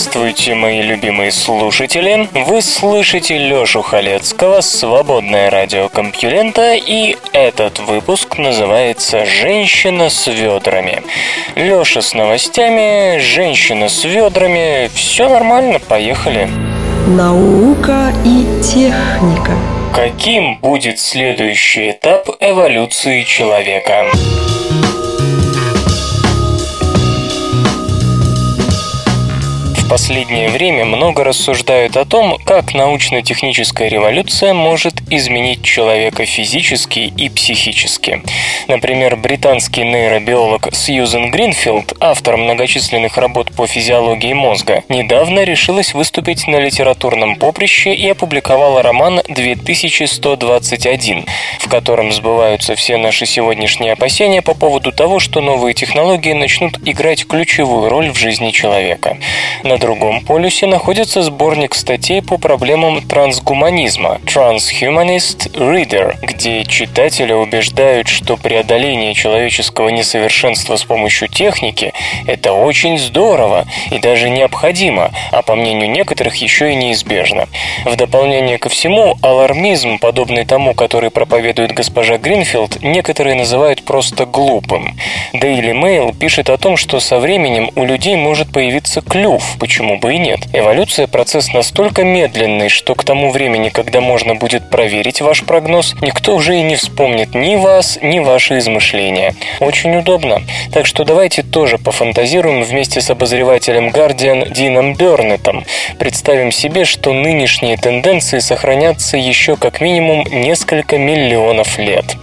Здравствуйте, мои любимые слушатели! Вы слышите Лёшу Халецкого, Свободное радио Компьюлента, и этот выпуск называется «Женщина с ведрами». Лёша с новостями, женщина с ведрами, все нормально, поехали. Наука и техника Каким будет следующий этап эволюции человека? Последнее время много рассуждают о том, как научно-техническая революция может изменить человека физически и психически. Например, британский нейробиолог Сьюзен Гринфилд, автор многочисленных работ по физиологии мозга, недавно решилась выступить на литературном поприще и опубликовала роман «2121», в котором сбываются все наши сегодняшние опасения по поводу того, что новые технологии начнут играть ключевую роль в жизни человека. На другом полюсе находится сборник статей по проблемам трансгуманизма Transhumanist Reader, где читателя убеждают, что преодоление человеческого несовершенства с помощью техники – это очень здорово и даже необходимо, а по мнению некоторых еще и неизбежно. В дополнение ко всему, алармизм, подобный тому, который проповедует госпожа Гринфилд, некоторые называют просто глупым. Daily Mail пишет о том, что со временем у людей может появиться клюв, почему бы и нет. Эволюция – процесс настолько медленный, что к тому времени, когда можно будет проверить ваш прогноз, никто уже и не вспомнит ни вас, ни ваши измышления. Очень удобно. Так что давайте тоже пофантазируем вместе с обозревателем Guardian Дином Бернетом. Представим себе, что нынешние тенденции сохранятся еще как минимум несколько миллионов лет.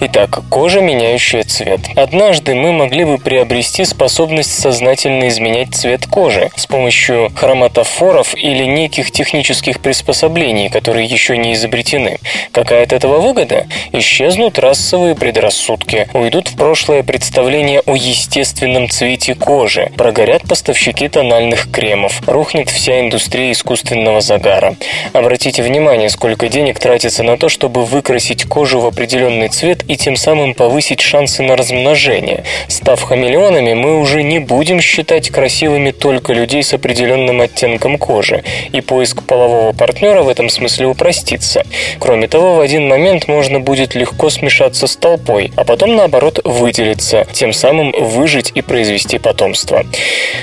Итак, кожа, меняющая цвет. Однажды мы могли бы приобрести способность сознательно изменять цвет кожи с помощью помощью хроматофоров или неких технических приспособлений, которые еще не изобретены. Какая от этого выгода? Исчезнут расовые предрассудки, уйдут в прошлое представления о естественном цвете кожи, прогорят поставщики тональных кремов, рухнет вся индустрия искусственного загара. Обратите внимание, сколько денег тратится на то, чтобы выкрасить кожу в определенный цвет и тем самым повысить шансы на размножение. Став хамелеонами, мы уже не будем считать красивыми только людей с определенным оттенком кожи, и поиск полового партнера в этом смысле упростится. Кроме того, в один момент можно будет легко смешаться с толпой, а потом, наоборот, выделиться, тем самым выжить и произвести потомство.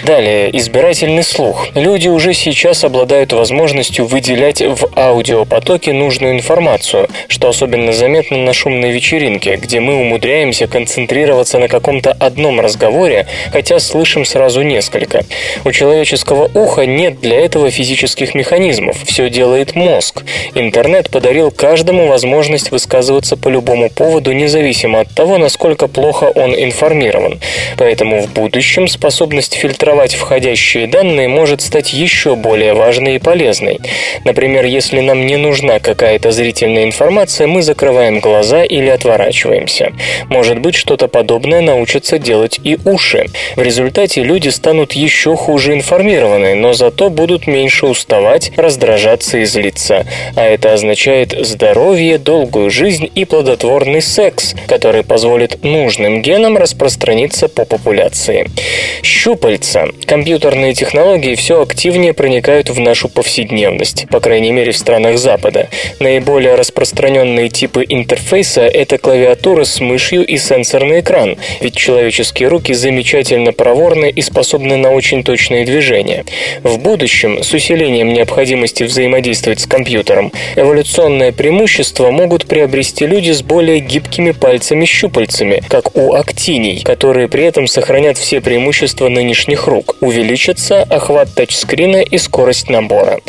Далее, избирательный слух. Люди уже сейчас обладают возможностью выделять в аудиопотоке нужную информацию, что особенно заметно на шумной вечеринке, где мы умудряемся концентрироваться на каком-то одном разговоре, хотя слышим сразу несколько. У человеческого человеческого уха нет для этого физических механизмов, все делает мозг. Интернет подарил каждому возможность высказываться по любому поводу, независимо от того, насколько плохо он информирован. Поэтому в будущем способность фильтровать входящие данные может стать еще более важной и полезной. Например, если нам не нужна какая-то зрительная информация, мы закрываем глаза или отворачиваемся. Может быть, что-то подобное научатся делать и уши. В результате люди станут еще хуже информированы, мотивированы, но зато будут меньше уставать, раздражаться и злиться. А это означает здоровье, долгую жизнь и плодотворный секс, который позволит нужным генам распространиться по популяции. Щупальца. Компьютерные технологии все активнее проникают в нашу повседневность, по крайней мере в странах Запада. Наиболее распространенные типы интерфейса – это клавиатура с мышью и сенсорный экран, ведь человеческие руки замечательно проворны и способны на очень точные движения мышления. В будущем, с усилением необходимости взаимодействовать с компьютером, эволюционное преимущество могут приобрести люди с более гибкими пальцами-щупальцами, как у актиний, которые при этом сохранят все преимущества нынешних рук, увеличится охват тачскрина и скорость набора.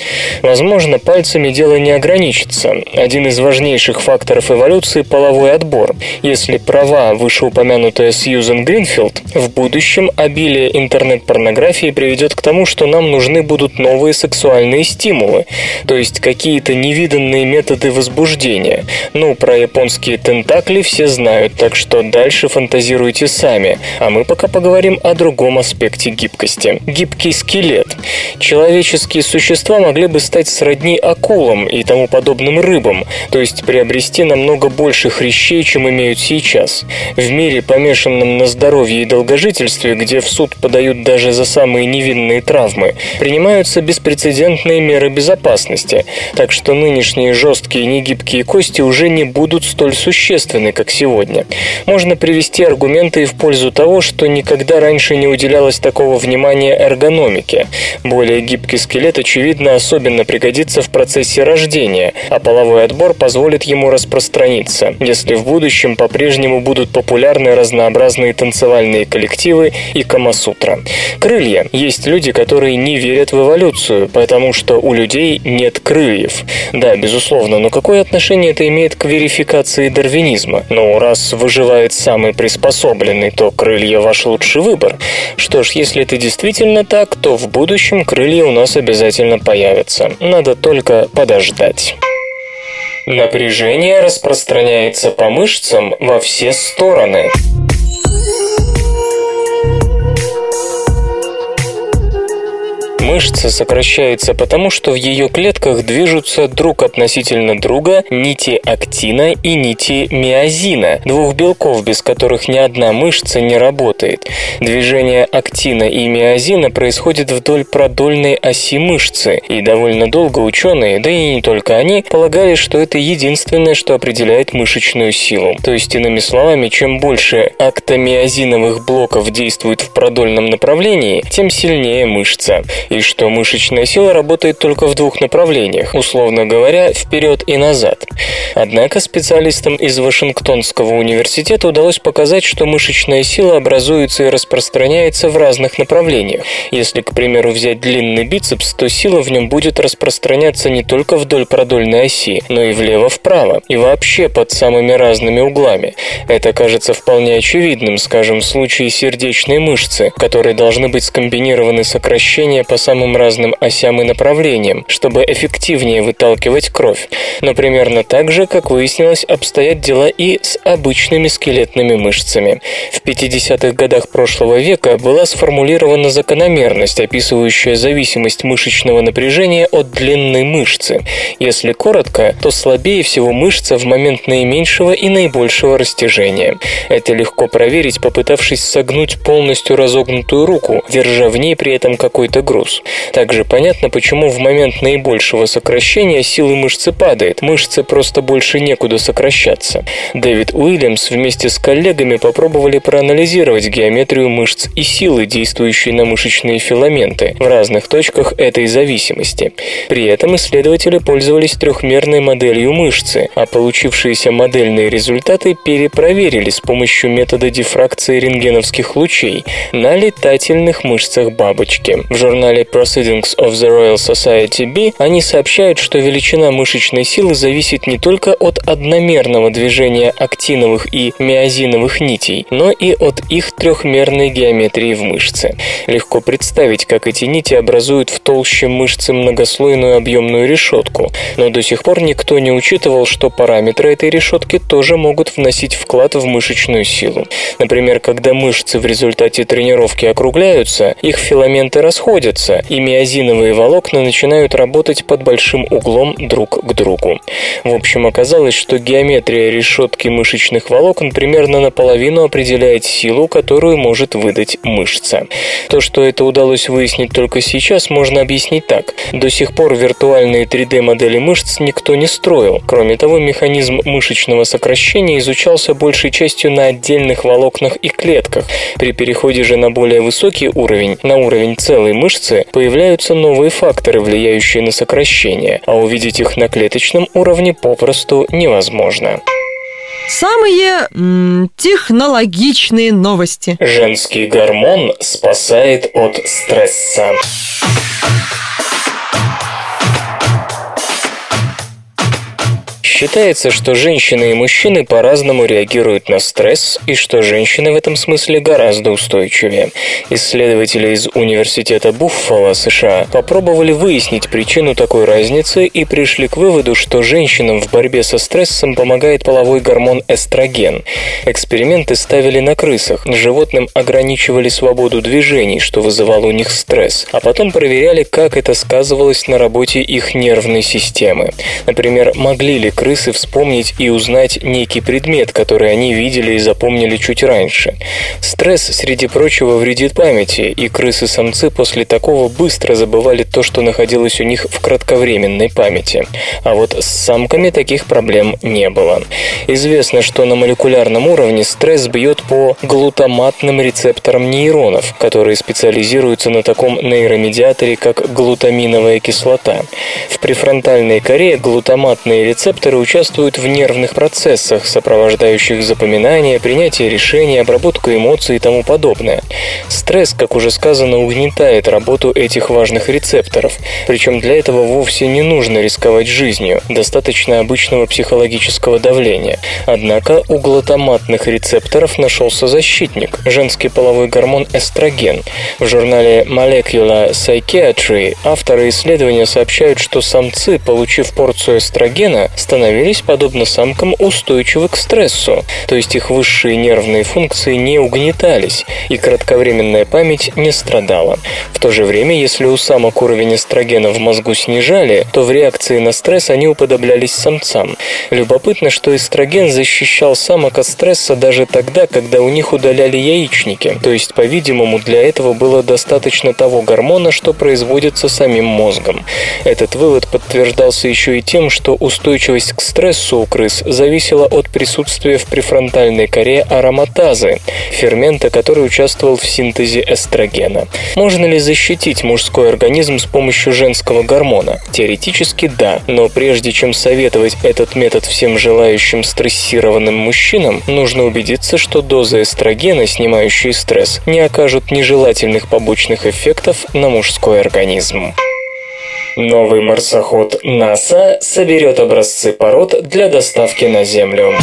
Возможно, пальцами дело не ограничится. Один из важнейших факторов эволюции – половой отбор. Если права, вышеупомянутая Сьюзен Гринфилд, в будущем обилие интернет-порнографии приведет к тому, потому, что нам нужны будут новые сексуальные стимулы, то есть какие-то невиданные методы возбуждения. Ну, про японские тентакли все знают, так что дальше фантазируйте сами. А мы пока поговорим о другом аспекте гибкости. Гибкий скелет. Человеческие существа могли бы стать сродни акулам и тому подобным рыбам, то есть приобрести намного больше хрящей, чем имеют сейчас. В мире, помешанном на здоровье и долгожительстве, где в суд подают даже за самые невинные травмы, принимаются беспрецедентные меры безопасности, так что нынешние жесткие и негибкие кости уже не будут столь существенны, как сегодня. Можно привести аргументы и в пользу того, что никогда раньше не уделялось такого внимания эргономике. Более гибкий скелет, очевидно, особенно пригодится в процессе рождения, а половой отбор позволит ему распространиться, если в будущем по-прежнему будут популярны разнообразные танцевальные коллективы и камасутра. Крылья. Есть люди, которые не верят в эволюцию, потому что у людей нет крыльев. Да, безусловно, но какое отношение это имеет к верификации дарвинизма? Ну, раз выживает самый приспособленный, то крылья ваш лучший выбор. Что ж, если это действительно так, то в будущем крылья у нас обязательно появятся. Надо только подождать. Напряжение распространяется по мышцам во все стороны. Мышца сокращается потому, что в ее клетках движутся друг относительно друга нити актина и нити миозина, двух белков, без которых ни одна мышца не работает. Движение актина и миозина происходит вдоль продольной оси мышцы, и довольно долго ученые, да и не только они, полагали, что это единственное, что определяет мышечную силу. То есть, иными словами, чем больше актомиозиновых блоков действует в продольном направлении, тем сильнее мышца что мышечная сила работает только в двух направлениях, условно говоря, вперед и назад. Однако специалистам из Вашингтонского университета удалось показать, что мышечная сила образуется и распространяется в разных направлениях. Если, к примеру, взять длинный бицепс, то сила в нем будет распространяться не только вдоль продольной оси, но и влево-вправо, и вообще под самыми разными углами. Это кажется вполне очевидным, скажем, в случае сердечной мышцы, которые должны быть скомбинированы сокращения по самым разным осям и направлениям, чтобы эффективнее выталкивать кровь. Но примерно так же, как выяснилось, обстоят дела и с обычными скелетными мышцами. В 50-х годах прошлого века была сформулирована закономерность, описывающая зависимость мышечного напряжения от длины мышцы. Если коротко, то слабее всего мышца в момент наименьшего и наибольшего растяжения. Это легко проверить, попытавшись согнуть полностью разогнутую руку, держа в ней при этом какой-то груз. Также понятно, почему в момент наибольшего сокращения силы мышцы падает, мышцы просто больше некуда сокращаться. Дэвид Уильямс вместе с коллегами попробовали проанализировать геометрию мышц и силы, действующие на мышечные филаменты в разных точках этой зависимости. При этом исследователи пользовались трехмерной моделью мышцы, а получившиеся модельные результаты перепроверили с помощью метода дифракции рентгеновских лучей на летательных мышцах бабочки. В журнале Proceedings of the Royal Society B, они сообщают, что величина мышечной силы зависит не только от одномерного движения актиновых и миозиновых нитей, но и от их трехмерной геометрии в мышце. Легко представить, как эти нити образуют в толще мышцы многослойную объемную решетку, но до сих пор никто не учитывал, что параметры этой решетки тоже могут вносить вклад в мышечную силу. Например, когда мышцы в результате тренировки округляются, их филаменты расходятся, и миозиновые волокна начинают работать под большим углом друг к другу. В общем, оказалось, что геометрия решетки мышечных волокон примерно наполовину определяет силу, которую может выдать мышца. То, что это удалось выяснить только сейчас, можно объяснить так. До сих пор виртуальные 3D-модели мышц никто не строил. Кроме того, механизм мышечного сокращения изучался большей частью на отдельных волокнах и клетках. При переходе же на более высокий уровень, на уровень целой мышцы, появляются новые факторы, влияющие на сокращение, а увидеть их на клеточном уровне попросту невозможно. Самые м, технологичные новости. Женский гормон спасает от стресса. Считается, что женщины и мужчины по-разному реагируют на стресс и что женщины в этом смысле гораздо устойчивее. Исследователи из Университета Буффало, США, попробовали выяснить причину такой разницы и пришли к выводу, что женщинам в борьбе со стрессом помогает половой гормон эстроген. Эксперименты ставили на крысах. Животным ограничивали свободу движений, что вызывало у них стресс, а потом проверяли, как это сказывалось на работе их нервной системы. Например, могли ли крысы вспомнить и узнать некий предмет, который они видели и запомнили чуть раньше. Стресс, среди прочего, вредит памяти, и крысы-самцы после такого быстро забывали то, что находилось у них в кратковременной памяти. А вот с самками таких проблем не было. Известно, что на молекулярном уровне стресс бьет по глутаматным рецепторам нейронов, которые специализируются на таком нейромедиаторе, как глутаминовая кислота. В префронтальной коре глутаматные рецепторы участвуют в нервных процессах, сопровождающих запоминание, принятие решений, обработку эмоций и тому подобное. Стресс, как уже сказано, угнетает работу этих важных рецепторов. Причем для этого вовсе не нужно рисковать жизнью, достаточно обычного психологического давления. Однако у глутаматных рецепторов нашелся защитник – женский половой гормон эстроген. В журнале Molecular Psychiatry авторы исследования сообщают, что самцы, получив порцию эстрогена, становились, подобно самкам, устойчивы к стрессу, то есть их высшие нервные функции не угнетались, и кратковременная память не страдала. В то же время, если у самок уровень эстрогена в мозгу снижали, то в реакции на стресс они уподоблялись самцам. Любопытно, что эстроген защищал самок от стресса даже тогда, когда у них удаляли яичники, то есть, по-видимому, для этого было достаточно того гормона, что производится самим мозгом. Этот вывод подтверждался еще и тем, что устойчивость к стрессу у крыс зависела от присутствия в префронтальной коре ароматазы, фермента, который участвовал в синтезе эстрогена. Можно ли защитить мужской организм с помощью женского гормона? Теоретически да, но прежде чем советовать этот метод всем желающим стрессированным мужчинам, нужно убедиться, что доза эстрогена, снимающие стресс, не окажут нежелательных побочных эффектов на мужской организм. Новый марсоход НАСА соберет образцы пород для доставки на Землю.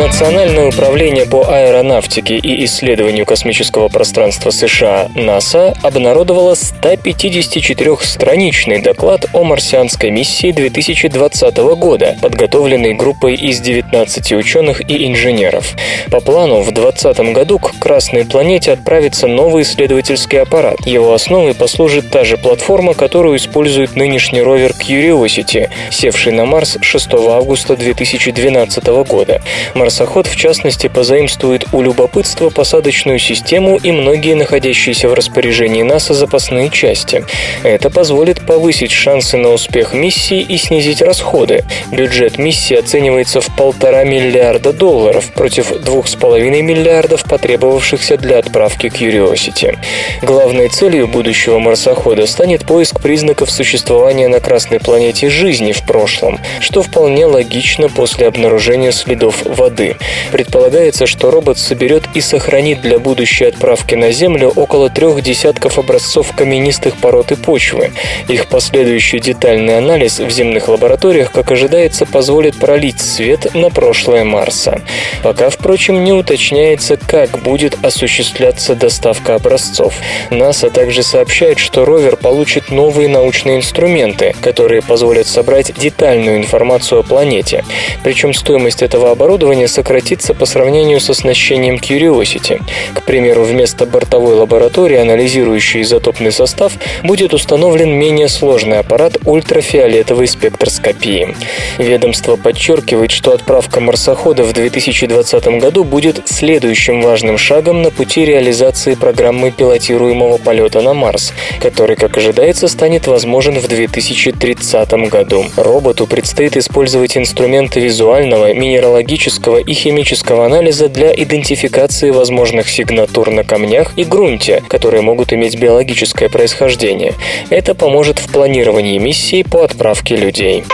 Национальное управление по аэронавтике и исследованию космического пространства США НАСА обнародовало 154-страничный доклад о марсианской миссии 2020 года, подготовленный группой из 19 ученых и инженеров. По плану в 2020 году к Красной планете отправится новый исследовательский аппарат. Его основой послужит та же платформа, которую использует нынешний ровер Curiosity, севший на Марс 6 августа 2012 года марсоход, в частности, позаимствует у любопытства посадочную систему и многие находящиеся в распоряжении НАСА запасные части. Это позволит повысить шансы на успех миссии и снизить расходы. Бюджет миссии оценивается в полтора миллиарда долларов против двух с половиной миллиардов, потребовавшихся для отправки Curiosity. Главной целью будущего марсохода станет поиск признаков существования на Красной планете жизни в прошлом, что вполне логично после обнаружения следов воды воды. Предполагается, что робот соберет и сохранит для будущей отправки на Землю около трех десятков образцов каменистых пород и почвы. Их последующий детальный анализ в земных лабораториях, как ожидается, позволит пролить свет на прошлое Марса. Пока, впрочем, не уточняется, как будет осуществляться доставка образцов. НАСА также сообщает, что ровер получит новые научные инструменты, которые позволят собрать детальную информацию о планете. Причем стоимость этого оборудования сократится по сравнению с оснащением Curiosity. К примеру, вместо бортовой лаборатории, анализирующей изотопный состав, будет установлен менее сложный аппарат ультрафиолетовой спектроскопии. Ведомство подчеркивает, что отправка марсохода в 2020 году будет следующим важным шагом на пути реализации программы пилотируемого полета на Марс, который, как ожидается, станет возможен в 2030 году. Роботу предстоит использовать инструменты визуального, минералогического и химического анализа для идентификации возможных сигнатур на камнях и грунте, которые могут иметь биологическое происхождение. Это поможет в планировании миссии по отправке людей.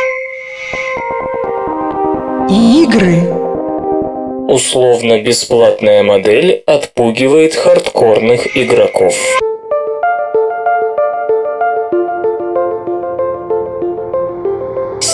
Игры. Условно-бесплатная модель отпугивает хардкорных игроков.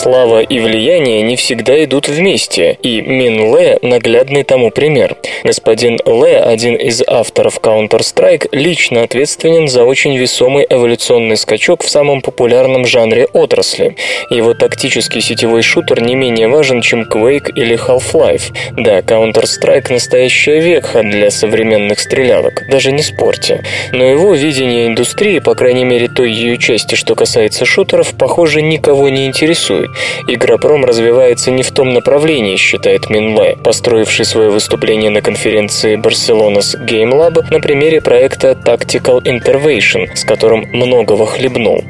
Слава и влияние не всегда идут вместе, и Мин Ле – наглядный тому пример. Господин Ле, один из авторов Counter-Strike, лично ответственен за очень весомый эволюционный скачок в самом популярном жанре отрасли. Его тактический сетевой шутер не менее важен, чем Quake или Half-Life. Да, Counter-Strike – настоящая векха для современных стрелялок, даже не спорте. Но его видение индустрии, по крайней мере той ее части, что касается шутеров, похоже, никого не интересует. Игропром развивается не в том направлении, считает Минлай, построивший свое выступление на конференции Barcelona's Game Lab на примере проекта Tactical Intervention, с которым многого хлебнул.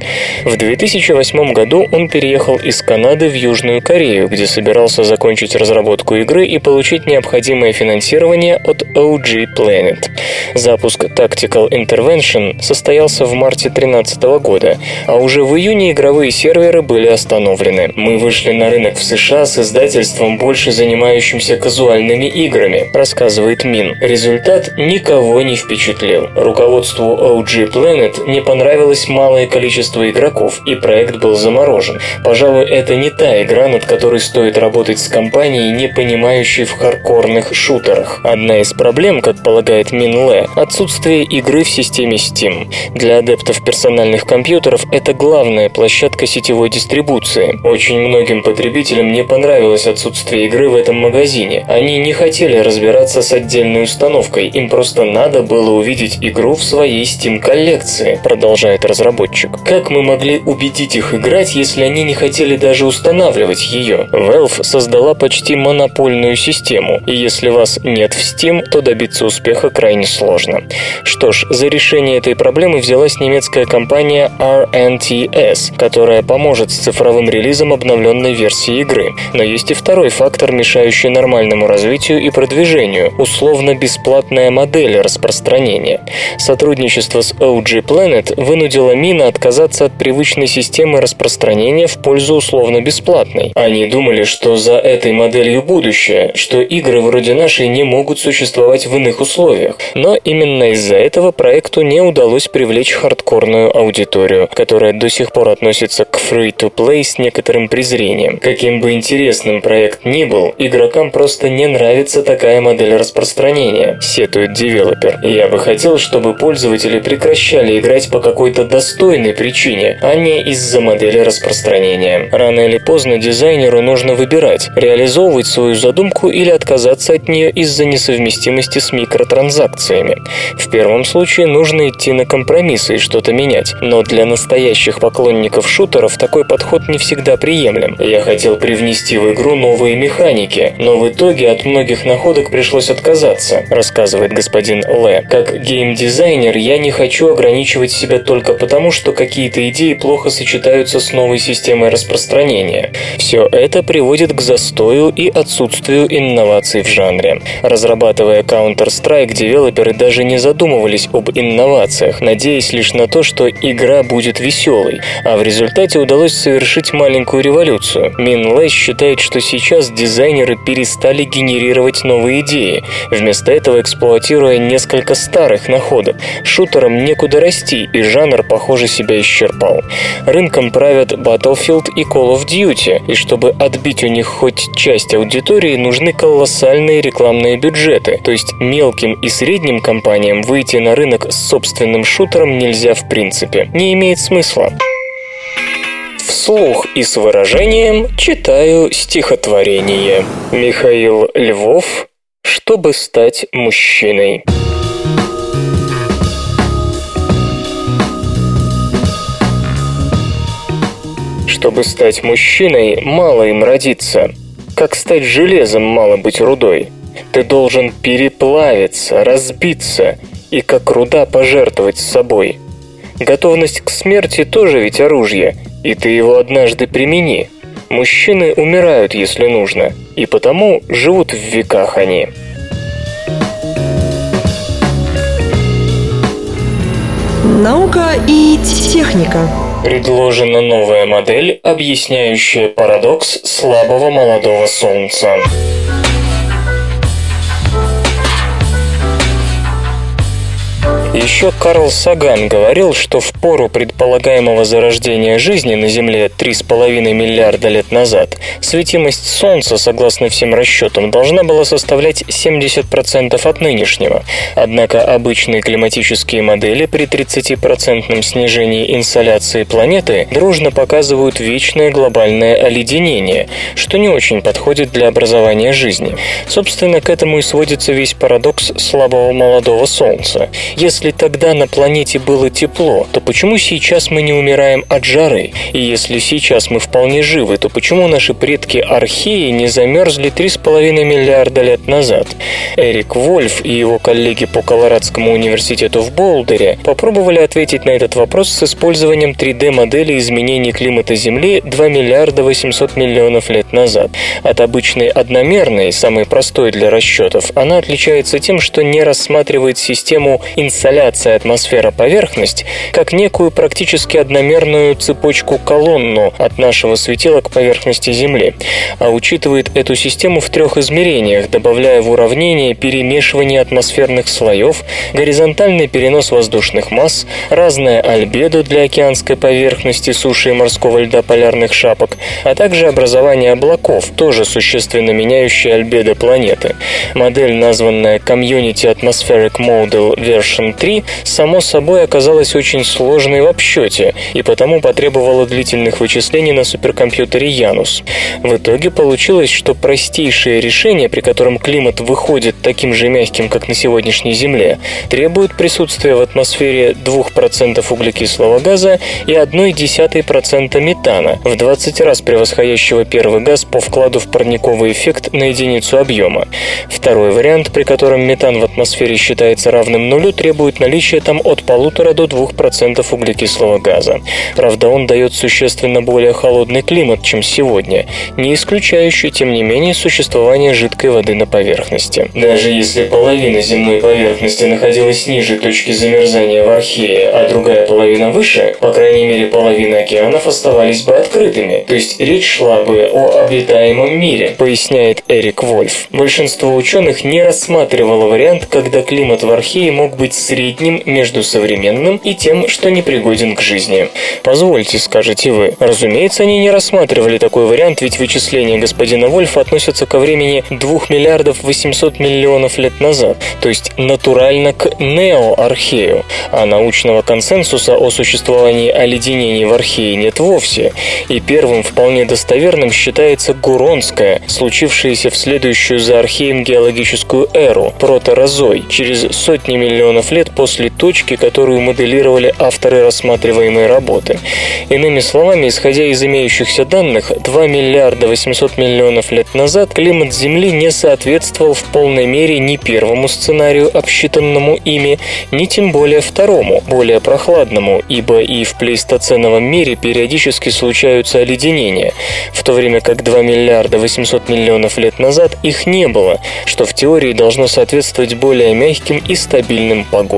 В 2008 году он переехал из Канады в Южную Корею, где собирался закончить разработку игры и получить необходимое финансирование от OG Planet. Запуск Tactical Intervention состоялся в марте 2013 года, а уже в июне игровые серверы были остановлены. Мы вышли на рынок в США с издательством, больше занимающимся казуальными играми, рассказывает Мин. Результат никого не впечатлил. Руководству OG Planet не понравилось малое количество игроков, и проект был заморожен. Пожалуй, это не та игра, над которой стоит работать с компанией, не понимающей в хардкорных шутерах. Одна из проблем, как полагает Мин Ле, отсутствие игры в системе Steam. Для адептов персональных компьютеров это главная площадка сетевой дистрибуции. Очень многим потребителям не понравилось отсутствие игры в этом магазине. Они не хотели разбираться с отдельной установкой, им просто надо было увидеть игру в своей Steam-коллекции, продолжает разработчик. Как мы могли убедить их играть, если они не хотели даже устанавливать ее? Valve создала почти монопольную систему, и если вас нет в Steam, то добиться успеха крайне сложно. Что ж, за решение этой проблемы взялась немецкая компания RNTS, которая поможет с цифровым релизом обновленной версии игры. Но есть и второй фактор, мешающий нормальному развитию и продвижению – условно-бесплатная модель распространения. Сотрудничество с OG Planet вынудило Мина отказаться от привычной системы распространения в пользу условно-бесплатной. Они думали, что за этой моделью будущее, что игры вроде нашей не могут существовать в иных условиях. Но именно из-за этого проекту не удалось привлечь хардкорную аудиторию, которая до сих пор относится к free-to-play с некоторым презрением. Каким бы интересным проект ни был, игрокам просто не нравится такая модель распространения, сетует девелопер. Я бы хотел, чтобы пользователи прекращали играть по какой-то достойной причине, а не из-за модели распространения. Рано или поздно дизайнеру нужно выбирать, реализовывать свою задумку или отказаться от нее из-за несовместимости с микротранзакциями. В первом случае нужно идти на компромиссы и что-то менять, но для настоящих поклонников шутеров такой подход не всегда приемлем. Я хотел привнести в игру новые механики, но в итоге от многих находок пришлось отказаться, рассказывает господин Лэ. Как геймдизайнер я не хочу ограничивать себя только потому, что какие-то идеи плохо сочетаются с новой системой распространения. Все это приводит к застою и отсутствию инноваций в жанре. Разрабатывая Counter-Strike, девелоперы даже не задумывались об инновациях, надеясь лишь на то, что игра будет веселой, а в результате удалось совершить маленькую революцию. Мин считает, что сейчас дизайнеры перестали генерировать новые идеи, вместо этого эксплуатируя несколько старых находок. Шутерам некуда расти, и жанр, похоже, себя исчерпал. Рынком правят Battlefield и Call of Duty, и чтобы отбить у них хоть часть аудитории, нужны колоссальные рекламные бюджеты, то есть мелким и средним компаниям выйти на рынок с собственным шутером нельзя в принципе. Не имеет смысла. Вслух и с выражением читаю стихотворение. Михаил Львов «Чтобы стать мужчиной». Чтобы стать мужчиной, мало им родиться. Как стать железом, мало быть рудой. Ты должен переплавиться, разбиться и как руда пожертвовать собой. Готовность к смерти тоже ведь оружие, и ты его однажды примени. Мужчины умирают, если нужно, и потому живут в веках они. Наука и техника. Предложена новая модель, объясняющая парадокс слабого молодого солнца. Еще Карл Саган говорил, что в пору предполагаемого зарождения жизни на Земле 3,5 миллиарда лет назад светимость Солнца, согласно всем расчетам, должна была составлять 70% от нынешнего. Однако обычные климатические модели при 30% снижении инсоляции планеты дружно показывают вечное глобальное оледенение, что не очень подходит для образования жизни. Собственно, к этому и сводится весь парадокс слабого молодого Солнца. Если тогда на планете было тепло, то почему сейчас мы не умираем от жары? И если сейчас мы вполне живы, то почему наши предки археи не замерзли 3,5 миллиарда лет назад? Эрик Вольф и его коллеги по Колорадскому университету в Болдере попробовали ответить на этот вопрос с использованием 3D-модели изменений климата Земли 2 миллиарда 800 миллионов лет назад. От обычной одномерной, самой простой для расчетов, она отличается тем, что не рассматривает систему инсоляция атмосфера-поверхность как некую практически одномерную цепочку-колонну от нашего светила к поверхности Земли, а учитывает эту систему в трех измерениях, добавляя в уравнение перемешивание атмосферных слоев, горизонтальный перенос воздушных масс, разное альбедо для океанской поверхности, суши и морского льда полярных шапок, а также образование облаков, тоже существенно меняющие альбедо планеты. Модель, названная Community Atmospheric Model Version 3, само собой оказалась очень сложной в обсчете и потому потребовала длительных вычислений на суперкомпьютере Янус. В итоге получилось, что простейшее решение, при котором климат выходит таким же мягким, как на сегодняшней Земле, требует присутствия в атмосфере 2% углекислого газа и 0,1% метана, в 20 раз превосходящего первый газ по вкладу в парниковый эффект на единицу объема. Второй вариант, при котором метан в атмосфере считается равным нулю, требует наличия там от полутора до 2% углекислого газа. Правда, он дает существенно более холодный климат, чем сегодня, не исключающий, тем не менее, существование жидкой воды на поверхности. Даже если половина земной поверхности находилась ниже точки замерзания в Архее, а другая половина выше, по крайней мере половина океанов оставались бы открытыми, то есть речь шла бы о обитаемом мире, поясняет Эрик Вольф. Большинство ученых не рассматривало вариант, когда климат в Архее мог быть средним между современным и тем, что непригоден к жизни. Позвольте, скажете вы. Разумеется, они не рассматривали такой вариант, ведь вычисления господина Вольфа относятся ко времени 2 миллиардов 800 миллионов лет назад, то есть натурально к неоархею, а научного консенсуса о существовании оледенений в Архее нет вовсе, и первым вполне достоверным считается Гуронская, случившаяся в следующую за Археем геологическую эру, проторозой, через сотни миллионов лет после точки, которую моделировали авторы рассматриваемой работы. Иными словами, исходя из имеющихся данных, 2 миллиарда 800 миллионов лет назад климат Земли не соответствовал в полной мере ни первому сценарию, обсчитанному ими, ни тем более второму, более прохладному, ибо и в плейстоценовом мире периодически случаются оледенения, в то время как 2 миллиарда 800 миллионов лет назад их не было, что в теории должно соответствовать более мягким и стабильным погодам.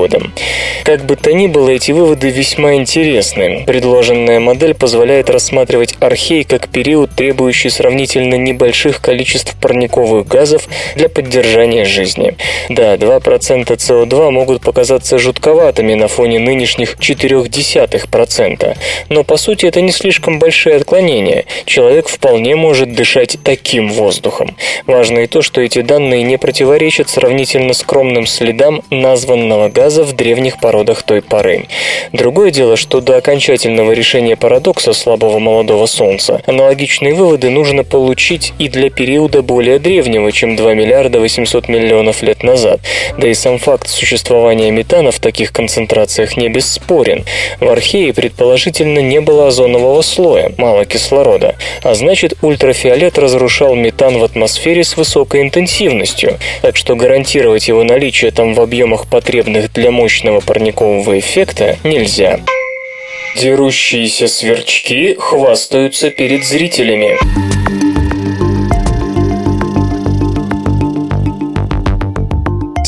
Как бы то ни было, эти выводы весьма интересны. Предложенная модель позволяет рассматривать архей как период, требующий сравнительно небольших количеств парниковых газов для поддержания жизни. Да, 2% СО2 могут показаться жутковатыми на фоне нынешних 0,4%, но по сути это не слишком большие отклонения. Человек вполне может дышать таким воздухом. Важно и то, что эти данные не противоречат сравнительно скромным следам названного газа в древних породах той поры. Другое дело, что до окончательного решения парадокса слабого молодого Солнца аналогичные выводы нужно получить и для периода более древнего, чем 2 миллиарда 800 миллионов лет назад. Да и сам факт существования метана в таких концентрациях не бесспорен. В Архее предположительно не было озонового слоя, мало кислорода, а значит ультрафиолет разрушал метан в атмосфере с высокой интенсивностью, так что гарантировать его наличие там в объемах потребных для мощного парникового эффекта нельзя. Дерущиеся сверчки хвастаются перед зрителями.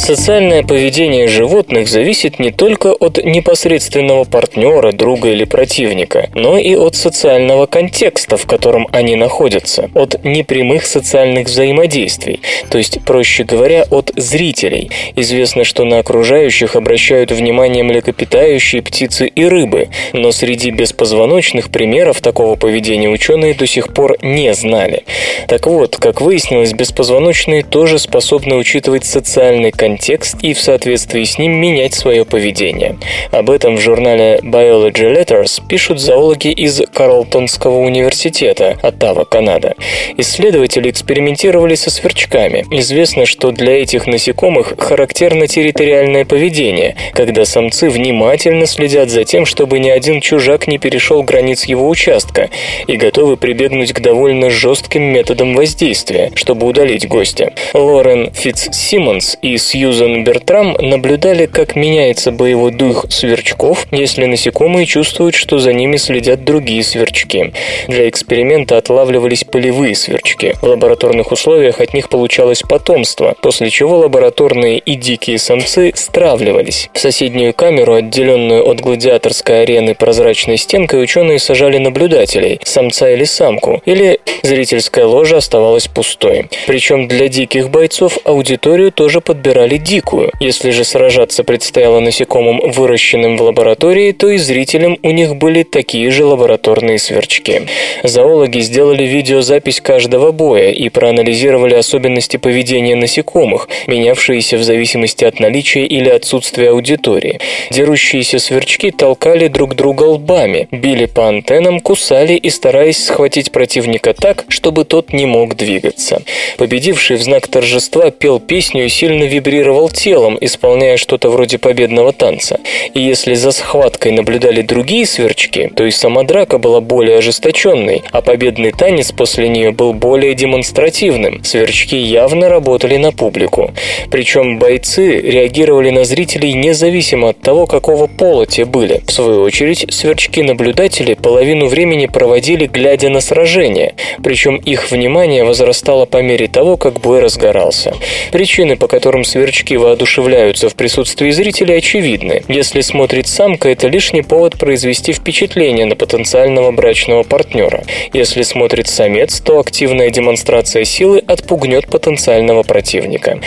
Социальное поведение животных зависит не только от непосредственного партнера, друга или противника, но и от социального контекста, в котором они находятся, от непрямых социальных взаимодействий, то есть, проще говоря, от зрителей. Известно, что на окружающих обращают внимание млекопитающие, птицы и рыбы, но среди беспозвоночных примеров такого поведения ученые до сих пор не знали. Так вот, как выяснилось, беспозвоночные тоже способны учитывать социальный контекст и в соответствии с ним менять свое поведение. Об этом в журнале Biology Letters пишут зоологи из Карлтонского университета, Оттава, Канада. Исследователи экспериментировали со сверчками. Известно, что для этих насекомых характерно территориальное поведение, когда самцы внимательно следят за тем, чтобы ни один чужак не перешел границ его участка и готовы прибегнуть к довольно жестким методам воздействия, чтобы удалить гостя. Лорен Фитц-Симмонс и Сьюзан Бертрам наблюдали, как меняется боевой дух сверчков, если насекомые чувствуют, что за ними следят другие сверчки. Для эксперимента отлавливались полевые сверчки. В лабораторных условиях от них получалось потомство, после чего лабораторные и дикие самцы стравливались. В соседнюю камеру, отделенную от гладиаторской арены прозрачной стенкой, ученые сажали наблюдателей, самца или самку, или зрительская ложа оставалась пустой. Причем для диких бойцов аудиторию тоже подбирали дикую. Если же сражаться предстояло насекомым, выращенным в лаборатории, то и зрителям у них были такие же лабораторные сверчки. Зоологи сделали видеозапись каждого боя и проанализировали особенности поведения насекомых, менявшиеся в зависимости от наличия или отсутствия аудитории. Дерущиеся сверчки толкали друг друга лбами, били по антеннам, кусали и стараясь схватить противника так, чтобы тот не мог двигаться. Победивший в знак торжества пел песню и сильно вибрировал телом, исполняя что-то вроде победного танца. И если за схваткой наблюдали другие сверчки, то и сама драка была более ожесточенной, а победный танец после нее был более демонстративным. Сверчки явно работали на публику. Причем бойцы реагировали на зрителей независимо от того, какого пола те были. В свою очередь, сверчки-наблюдатели половину времени проводили, глядя на сражение, причем их внимание возрастало по мере того, как бой разгорался. Причины, по которым сверчки воодушевляются в присутствии зрителей, очевидны. Если смотрит самка, это лишний повод произвести впечатление на потенциального брачного партнера. Если смотрит самец, то активная демонстрация силы отпугнет потенциального противника.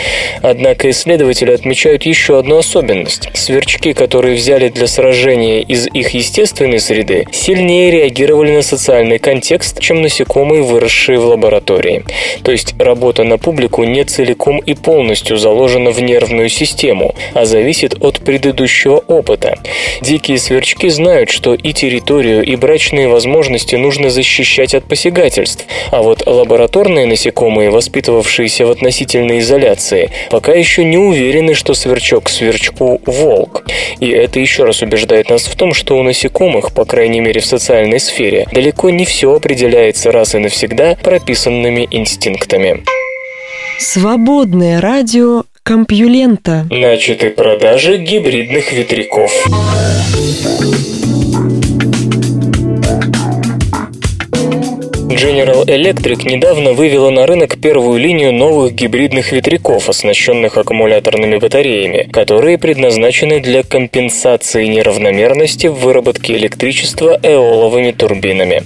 Однако исследователи отмечают еще одну особенность. Сверчки, которые взяли для сражения из их естественной среды, сильнее реагировали на социальный контекст, чем насекомые, выросшие в лаборатории. То есть работа на публику не целиком и полностью заложена в нервную систему, а зависит от предыдущего опыта. Дикие сверчки знают, что и территорию, и брачные возможности нужно защищать от посягательств, а вот лабораторные насекомые, воспитывавшиеся в относительной изоляции, пока еще не уверены, что сверчок сверчку – волк. И это еще раз убеждает нас в том, что у насекомых, по крайней мере в социальной сфере, далеко не все определяется раз и навсегда прописанными инстинктами. Свободное радио Компьюлента. Начаты продажи гибридных ветряков. General Electric недавно вывела на рынок первую линию новых гибридных ветряков, оснащенных аккумуляторными батареями, которые предназначены для компенсации неравномерности в выработке электричества эоловыми турбинами.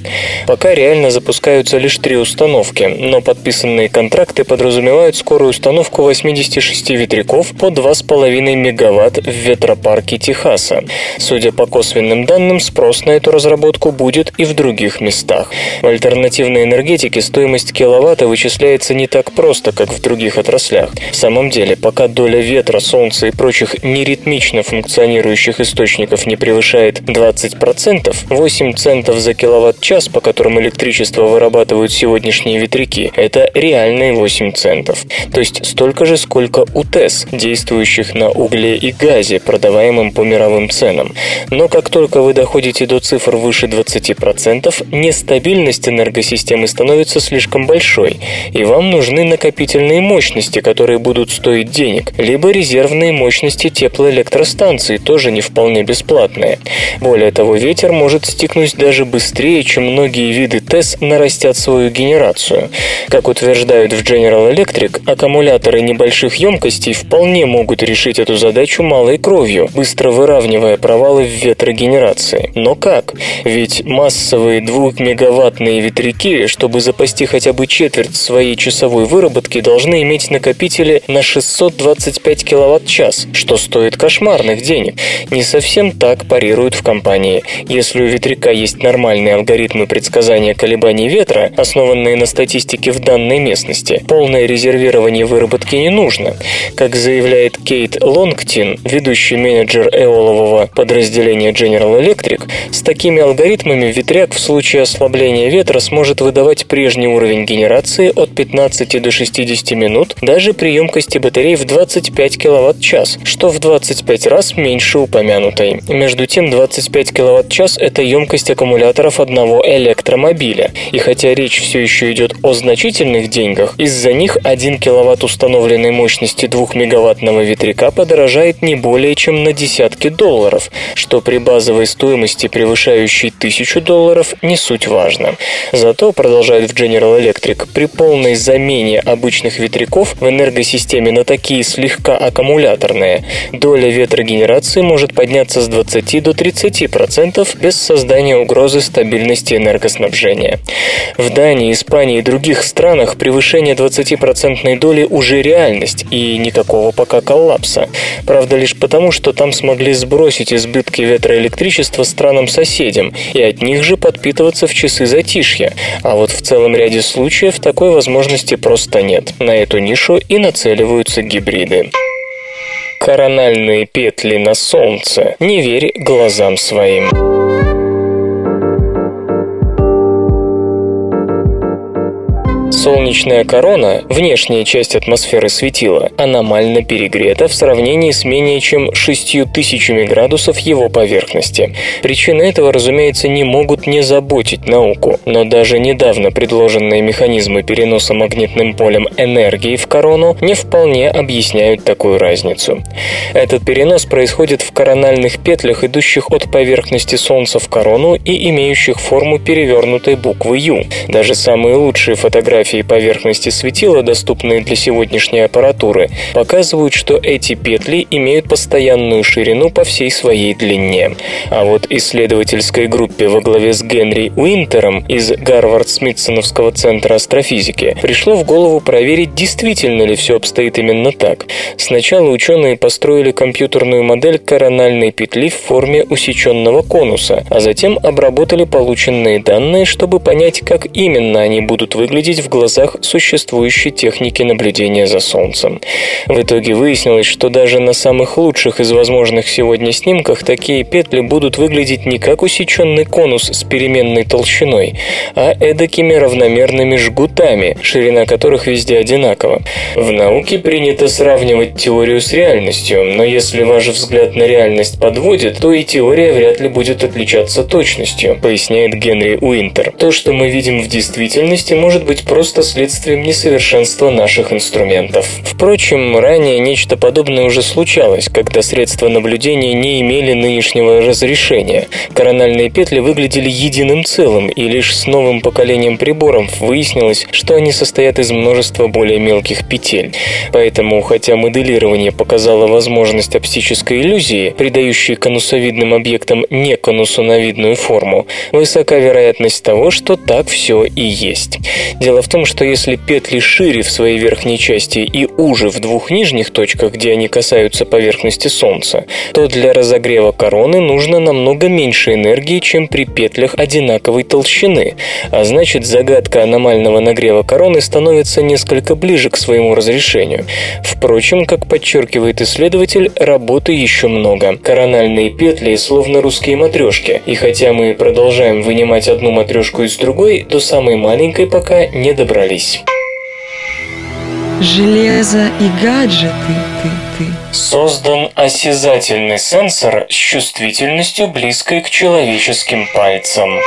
Пока реально запускаются лишь три установки, но подписанные контракты подразумевают скорую установку 86 ветряков по 2,5 мегаватт в ветропарке Техаса. Судя по косвенным данным, спрос на эту разработку будет и в других местах. В альтернативе альтернативной энергетике стоимость киловатта вычисляется не так просто, как в других отраслях. В самом деле, пока доля ветра, солнца и прочих неритмично функционирующих источников не превышает 20%, 8 центов за киловатт-час, по которым электричество вырабатывают сегодняшние ветряки, это реальные 8 центов. То есть столько же, сколько у ТЭС, действующих на угле и газе, продаваемым по мировым ценам. Но как только вы доходите до цифр выше 20%, нестабильность энергосистемы системы становится слишком большой, и вам нужны накопительные мощности, которые будут стоить денег, либо резервные мощности теплоэлектростанции, тоже не вполне бесплатные. Более того, ветер может стекнуть даже быстрее, чем многие виды ТЭС нарастят свою генерацию. Как утверждают в General Electric, аккумуляторы небольших емкостей вполне могут решить эту задачу малой кровью, быстро выравнивая провалы в ветрогенерации. Но как? Ведь массовые двухмегаваттные ветряки, чтобы запасти хотя бы четверть своей часовой выработки, должны иметь накопители на 625 киловатт-час, что стоит кошмарных денег. Не совсем так парируют в компании. Если у ветряка есть нормальные алгоритмы предсказания колебаний ветра, основанные на статистике в данной местности, полное резервирование выработки не нужно. Как заявляет Кейт Лонгтин, ведущий менеджер эолового подразделения General Electric, с такими алгоритмами ветряк в случае ослабления ветра сможет выдавать прежний уровень генерации от 15 до 60 минут даже при емкости батарей в 25 кВт-час, что в 25 раз меньше упомянутой. Между тем, 25 кВт-час – это емкость аккумуляторов одного электромобиля. И хотя речь все еще идет о значительных деньгах, из-за них 1 кВт установленной мощности 2-мегаваттного ветряка подорожает не более чем на десятки долларов, что при базовой стоимости, превышающей 1000 долларов, не суть важно. Зато, продолжает в General Electric, при полной замене обычных ветряков в энергосистеме на такие слегка аккумуляторные, доля ветрогенерации может подняться с 20 до 30% без создания угрозы стабильности энергоснабжения. В Дании, Испании и других странах превышение 20% доли уже реальность и никакого пока коллапса. Правда, лишь потому, что там смогли сбросить избытки ветроэлектричества странам-соседям и от них же подпитываться в часы затишья. А вот в целом ряде случаев такой возможности просто нет. На эту нишу и нацеливаются гибриды корональные петли на солнце. Не верь глазам своим. Солнечная корона, внешняя часть атмосферы светила, аномально перегрета в сравнении с менее чем 6000 градусов его поверхности. Причины этого, разумеется, не могут не заботить науку, но даже недавно предложенные механизмы переноса магнитным полем энергии в корону не вполне объясняют такую разницу. Этот перенос происходит в корональных петлях, идущих от поверхности Солнца в корону и имеющих форму перевернутой буквы «Ю». Даже самые лучшие фотографии фотографии поверхности светила, доступные для сегодняшней аппаратуры, показывают, что эти петли имеют постоянную ширину по всей своей длине. А вот исследовательской группе во главе с Генри Уинтером из Гарвард-Смитсоновского центра астрофизики пришло в голову проверить, действительно ли все обстоит именно так. Сначала ученые построили компьютерную модель корональной петли в форме усеченного конуса, а затем обработали полученные данные, чтобы понять, как именно они будут выглядеть в глазах существующей техники наблюдения за Солнцем. В итоге выяснилось, что даже на самых лучших из возможных сегодня снимках такие петли будут выглядеть не как усеченный конус с переменной толщиной, а эдакими равномерными жгутами, ширина которых везде одинакова. В науке принято сравнивать теорию с реальностью, но если ваш взгляд на реальность подводит, то и теория вряд ли будет отличаться точностью, поясняет Генри Уинтер. То, что мы видим в действительности, может быть просто просто следствием несовершенства наших инструментов. Впрочем, ранее нечто подобное уже случалось, когда средства наблюдения не имели нынешнего разрешения. Корональные петли выглядели единым целым, и лишь с новым поколением приборов выяснилось, что они состоят из множества более мелких петель. Поэтому, хотя моделирование показало возможность оптической иллюзии, придающей конусовидным объектам не конусоновидную форму, высока вероятность того, что так все и есть. Дело в том, что если петли шире в своей верхней части и уже в двух нижних точках, где они касаются поверхности Солнца, то для разогрева короны нужно намного меньше энергии, чем при петлях одинаковой толщины, а значит загадка аномального нагрева короны становится несколько ближе к своему разрешению. Впрочем, как подчеркивает исследователь, работы еще много. Корональные петли словно русские матрешки, и хотя мы продолжаем вынимать одну матрешку из другой, до самой маленькой пока не добрались. Железо и гаджеты, ты, ты. Создан осязательный сенсор с чувствительностью близкой к человеческим пальцам.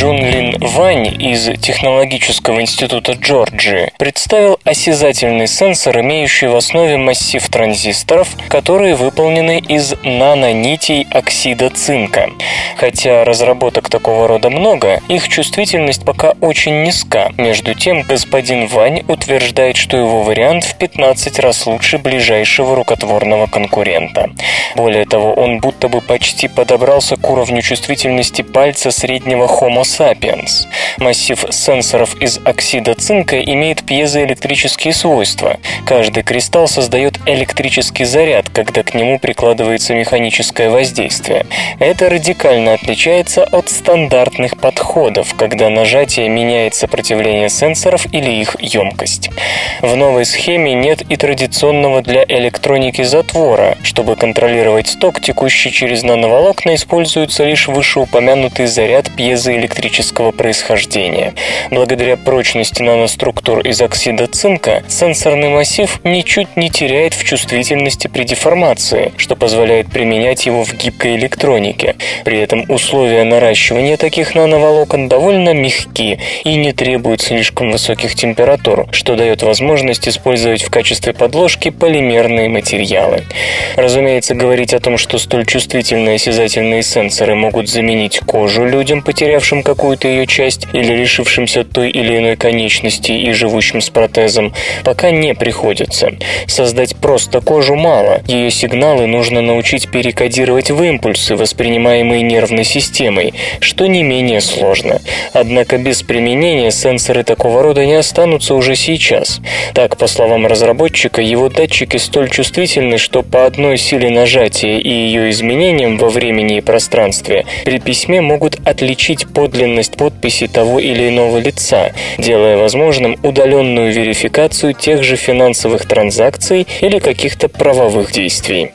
Джун Лин Вань из Технологического института Джорджии представил осязательный сенсор, имеющий в основе массив транзисторов, которые выполнены из нанонитей оксида цинка. Хотя разработок такого рода много, их чувствительность пока очень низка. Между тем, господин Вань утверждает, что его вариант в 15 раз лучше ближайшего рукотворного конкурента. Более того, он будто бы почти подобрался к уровню чувствительности пальца среднего Homo sapiens. Массив сенсоров из оксида цинка имеет пьезоэлектрические свойства. Каждый кристалл создает электрический заряд, когда к нему прикладывается механическое воздействие. Это радикально отличается от стандартных подходов, когда нажатие меняет сопротивление сенсоров или их емкость. В новой схеме нет и традиционного для электроники затвора. Чтобы контролировать ток, текущий через нановолокна, используется лишь вышеупомянутый заряд пьезоэлектрического происхождения. Благодаря прочности наноструктур из оксида цинка, сенсорный массив ничуть не теряет в чувствительности при деформации, что позволяет применять его в гибкой электронике. При этом условия наращивания таких нановолокон довольно мягки и не требуют слишком высоких температур, что дает возможность использовать в качестве подложки полимерные материалы. Разумеется, говорить о том, что столь чувствительные осязательные сенсоры могут заменить кожу людям, потерявшим какую-то ее часть или лишившимся той или иной конечности и живущим с протезом, пока не приходится. Создать просто кожу мало, ее сигналы нужно научить перекодировать в импульсы, воспринимаемые нервной системой, что не менее сложно. Однако без применения сенсоры такого рода не останутся уже сейчас. Так, по словам разработчика, его датчики столь чувствительны, что по одной силе нажатия и ее изменениям во времени и пространстве при письме могут отличить подлинность подписи того или иного лица, делая возможным удаленную верификацию тех же финансовых транзакций или каких-то правовых действий.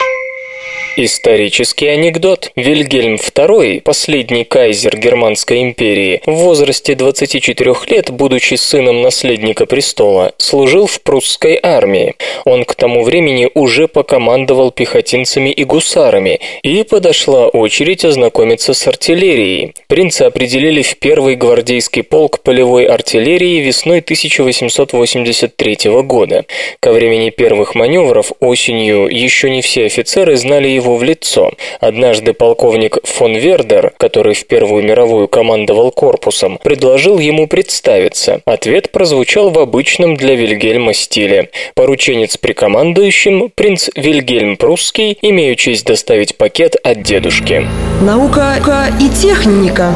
Исторический анекдот. Вильгельм II, последний кайзер Германской империи, в возрасте 24 лет, будучи сыном наследника престола, служил в прусской армии. Он к тому времени уже покомандовал пехотинцами и гусарами, и подошла очередь ознакомиться с артиллерией. Принца определили в первый гвардейский полк полевой артиллерии весной 1883 года. Ко времени первых маневров осенью еще не все офицеры знали его его в лицо. Однажды полковник фон Вердер, который в Первую мировую командовал корпусом, предложил ему представиться. Ответ прозвучал в обычном для Вильгельма стиле. Порученец при командующем, принц Вильгельм Прусский, имею честь доставить пакет от дедушки. Наука и техника.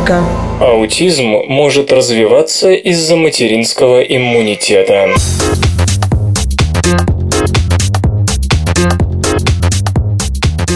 Аутизм может развиваться из-за материнского иммунитета.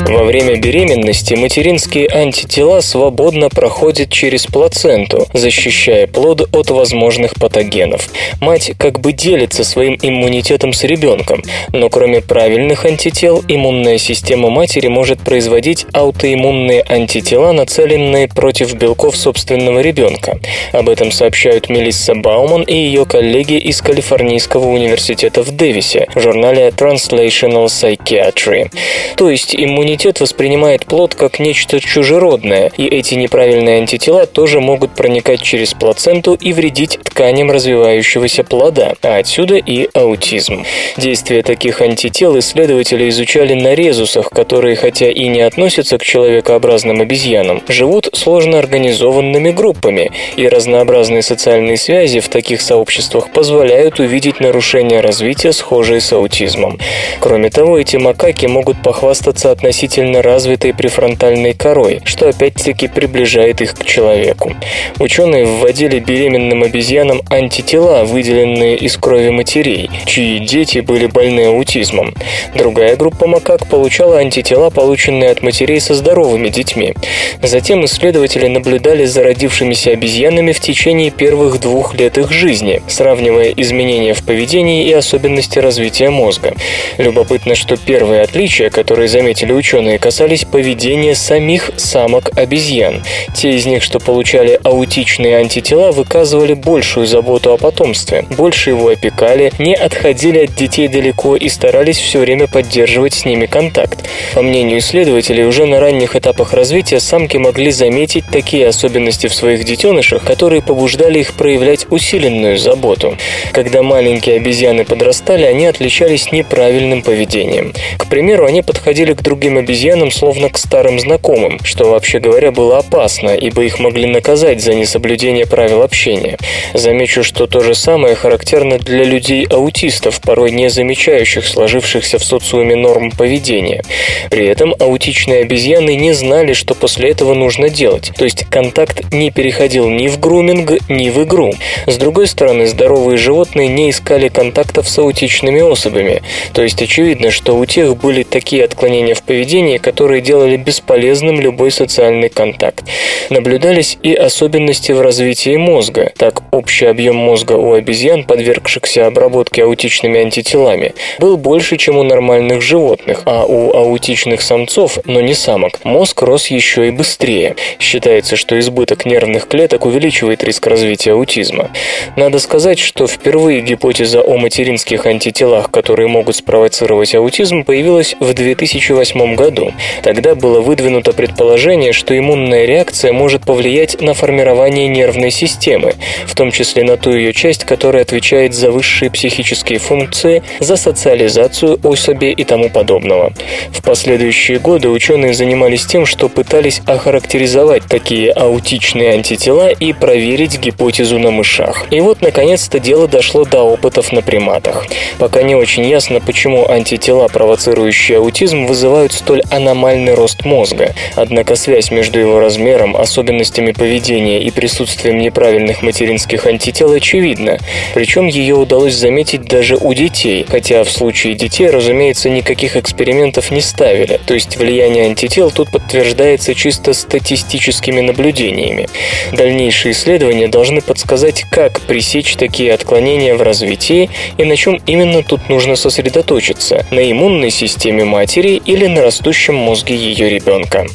Во время беременности материнские антитела свободно проходят через плаценту, защищая плод от возможных патогенов. Мать как бы делится своим иммунитетом с ребенком, но кроме правильных антител, иммунная система матери может производить аутоиммунные антитела, нацеленные против белков собственного ребенка. Об этом сообщают Мелисса Бауман и ее коллеги из Калифорнийского университета в Дэвисе в журнале Translational Psychiatry. То есть иммунитет иммунитет воспринимает плод как нечто чужеродное, и эти неправильные антитела тоже могут проникать через плаценту и вредить тканям развивающегося плода, а отсюда и аутизм. Действие таких антител исследователи изучали на резусах, которые, хотя и не относятся к человекообразным обезьянам, живут сложно организованными группами, и разнообразные социальные связи в таких сообществах позволяют увидеть нарушения развития, схожие с аутизмом. Кроме того, эти макаки могут похвастаться относительно значительно развитой префронтальной корой, что опять-таки приближает их к человеку. Ученые вводили беременным обезьянам антитела, выделенные из крови матерей, чьи дети были больны аутизмом. Другая группа макак получала антитела, полученные от матерей со здоровыми детьми. Затем исследователи наблюдали за родившимися обезьянами в течение первых двух лет их жизни, сравнивая изменения в поведении и особенности развития мозга. Любопытно, что первые отличия, которые заметили ученые, ученые, касались поведения самих самок обезьян. Те из них, что получали аутичные антитела, выказывали большую заботу о потомстве, больше его опекали, не отходили от детей далеко и старались все время поддерживать с ними контакт. По мнению исследователей, уже на ранних этапах развития самки могли заметить такие особенности в своих детенышах, которые побуждали их проявлять усиленную заботу. Когда маленькие обезьяны подрастали, они отличались неправильным поведением. К примеру, они подходили к другим обезьянам словно к старым знакомым, что вообще говоря было опасно, ибо их могли наказать за несоблюдение правил общения. Замечу, что то же самое характерно для людей-аутистов, порой не замечающих сложившихся в социуме норм поведения. При этом аутичные обезьяны не знали, что после этого нужно делать, то есть контакт не переходил ни в груминг, ни в игру. С другой стороны, здоровые животные не искали контактов с аутичными особями, то есть очевидно, что у тех были такие отклонения в поведении, которые делали бесполезным любой социальный контакт. Наблюдались и особенности в развитии мозга. Так, общий объем мозга у обезьян, подвергшихся обработке аутичными антителами, был больше, чем у нормальных животных, а у аутичных самцов, но не самок, мозг рос еще и быстрее. Считается, что избыток нервных клеток увеличивает риск развития аутизма. Надо сказать, что впервые гипотеза о материнских антителах, которые могут спровоцировать аутизм, появилась в 2008 году. Тогда было выдвинуто предположение, что иммунная реакция может повлиять на формирование нервной системы, в том числе на ту ее часть, которая отвечает за высшие психические функции, за социализацию особи и тому подобного. В последующие годы ученые занимались тем, что пытались охарактеризовать такие аутичные антитела и проверить гипотезу на мышах. И вот, наконец-то, дело дошло до опытов на приматах. Пока не очень ясно, почему антитела, провоцирующие аутизм, вызывают столь аномальный рост мозга. Однако связь между его размером, особенностями поведения и присутствием неправильных материнских антител очевидна. Причем ее удалось заметить даже у детей, хотя в случае детей, разумеется, никаких экспериментов не ставили, то есть влияние антител тут подтверждается чисто статистическими наблюдениями. Дальнейшие исследования должны подсказать, как пресечь такие отклонения в развитии и на чем именно тут нужно сосредоточиться – на иммунной системе матери или на растущем мозге ее ребенка.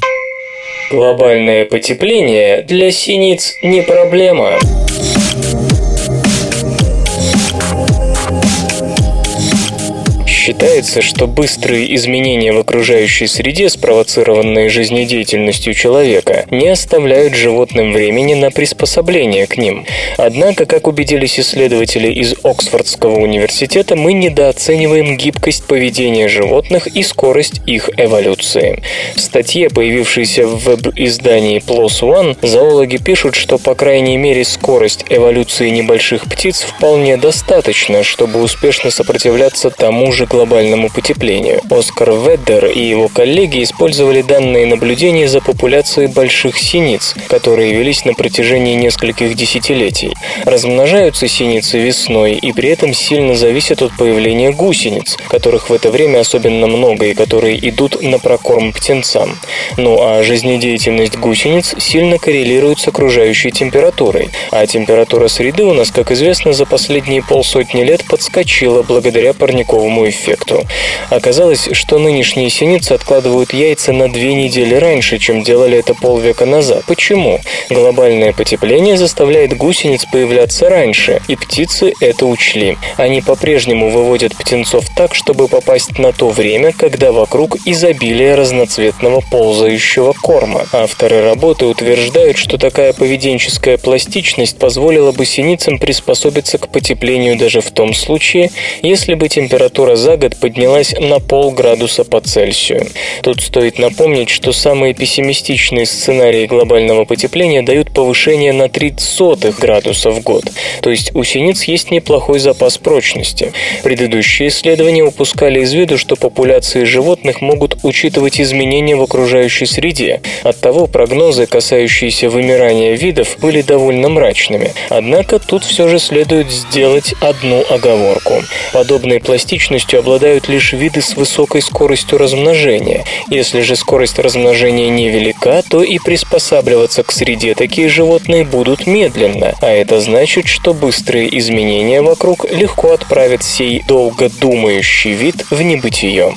Глобальное потепление для синиц не проблема. Считается, что быстрые изменения в окружающей среде, спровоцированные жизнедеятельностью человека, не оставляют животным времени на приспособление к ним. Однако, как убедились исследователи из Оксфордского университета, мы недооцениваем гибкость поведения животных и скорость их эволюции. В статье, появившейся в веб-издании PLOS ONE, зоологи пишут, что по крайней мере скорость эволюции небольших птиц вполне достаточно, чтобы успешно сопротивляться тому же глобальному потеплению. Оскар Веддер и его коллеги использовали данные наблюдения за популяцией больших синиц, которые велись на протяжении нескольких десятилетий. Размножаются синицы весной и при этом сильно зависят от появления гусениц, которых в это время особенно много и которые идут на прокорм птенцам. Ну а жизнедеятельность гусениц сильно коррелирует с окружающей температурой, а температура среды у нас, как известно, за последние полсотни лет подскочила благодаря парниковому эффекту эффекту. Оказалось, что нынешние синицы откладывают яйца на две недели раньше, чем делали это полвека назад. Почему? Глобальное потепление заставляет гусениц появляться раньше, и птицы это учли. Они по-прежнему выводят птенцов так, чтобы попасть на то время, когда вокруг изобилие разноцветного ползающего корма. Авторы работы утверждают, что такая поведенческая пластичность позволила бы синицам приспособиться к потеплению даже в том случае, если бы температура за год поднялась на полградуса по Цельсию. Тут стоит напомнить, что самые пессимистичные сценарии глобального потепления дают повышение на 0,03 градуса в год. То есть у синиц есть неплохой запас прочности. Предыдущие исследования упускали из виду, что популяции животных могут учитывать изменения в окружающей среде. Оттого прогнозы, касающиеся вымирания видов, были довольно мрачными. Однако тут все же следует сделать одну оговорку. Подобной пластичностью обладают лишь виды с высокой скоростью размножения. Если же скорость размножения невелика, то и приспосабливаться к среде такие животные будут медленно, а это значит, что быстрые изменения вокруг легко отправят сей долго думающий вид в небытие.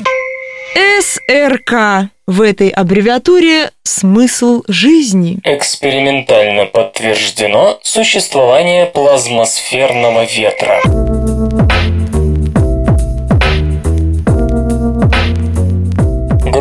СРК В этой аббревиатуре смысл жизни. Экспериментально подтверждено существование плазмосферного ветра.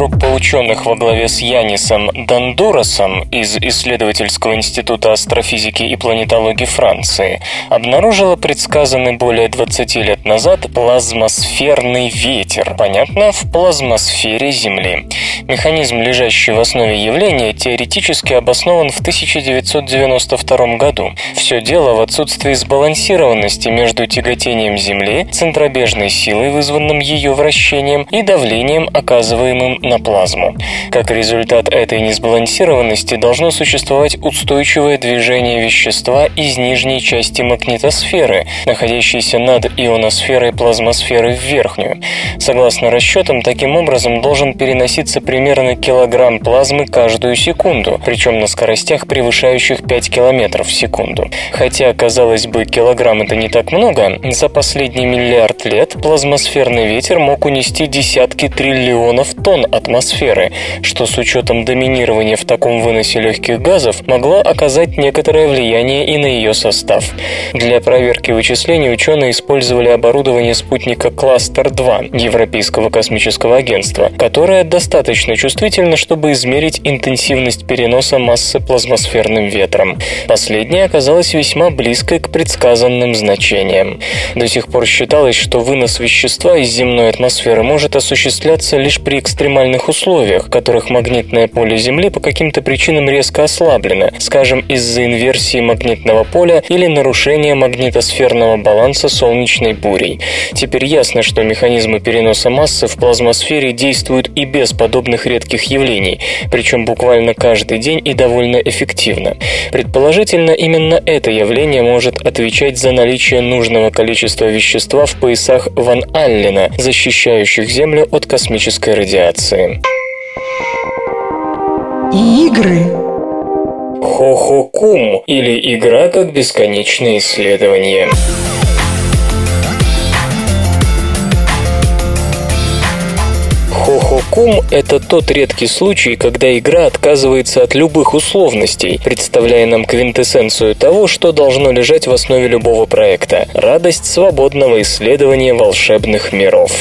Группа ученых во главе с Янисом Дандурасом из Исследовательского института астрофизики и планетологии Франции обнаружила предсказанный более 20 лет назад плазмосферный ветер, понятно, в плазмосфере Земли. Механизм, лежащий в основе явления, теоретически обоснован в 1992 году. Все дело в отсутствии сбалансированности между тяготением Земли, центробежной силой, вызванным ее вращением, и давлением, оказываемым на плазму. Как результат этой несбалансированности должно существовать устойчивое движение вещества из нижней части магнитосферы, находящейся над ионосферой плазмосферы в верхнюю. Согласно расчетам, таким образом должен переноситься примерно килограмм плазмы каждую секунду, причем на скоростях, превышающих 5 км в секунду. Хотя, казалось бы, килограмм это не так много, за последний миллиард лет плазмосферный ветер мог унести десятки триллионов тонн атмосферы, что с учетом доминирования в таком выносе легких газов могло оказать некоторое влияние и на ее состав. Для проверки вычислений ученые использовали оборудование спутника Кластер-2 Европейского космического агентства, которое достаточно чувствительно, чтобы измерить интенсивность переноса массы плазмосферным ветром. Последняя оказалась весьма близкой к предсказанным значениям. До сих пор считалось, что вынос вещества из земной атмосферы может осуществляться лишь при экстремальном экстремальных условиях, в которых магнитное поле Земли по каким-то причинам резко ослаблено, скажем, из-за инверсии магнитного поля или нарушения магнитосферного баланса солнечной бурей. Теперь ясно, что механизмы переноса массы в плазмосфере действуют и без подобных редких явлений, причем буквально каждый день и довольно эффективно. Предположительно, именно это явление может отвечать за наличие нужного количества вещества в поясах Ван Аллена, защищающих Землю от космической радиации информации. Игры. Хохокум или игра как бесконечное исследование. Хохокум – это тот редкий случай, когда игра отказывается от любых условностей, представляя нам квинтэссенцию того, что должно лежать в основе любого проекта – радость свободного исследования волшебных миров.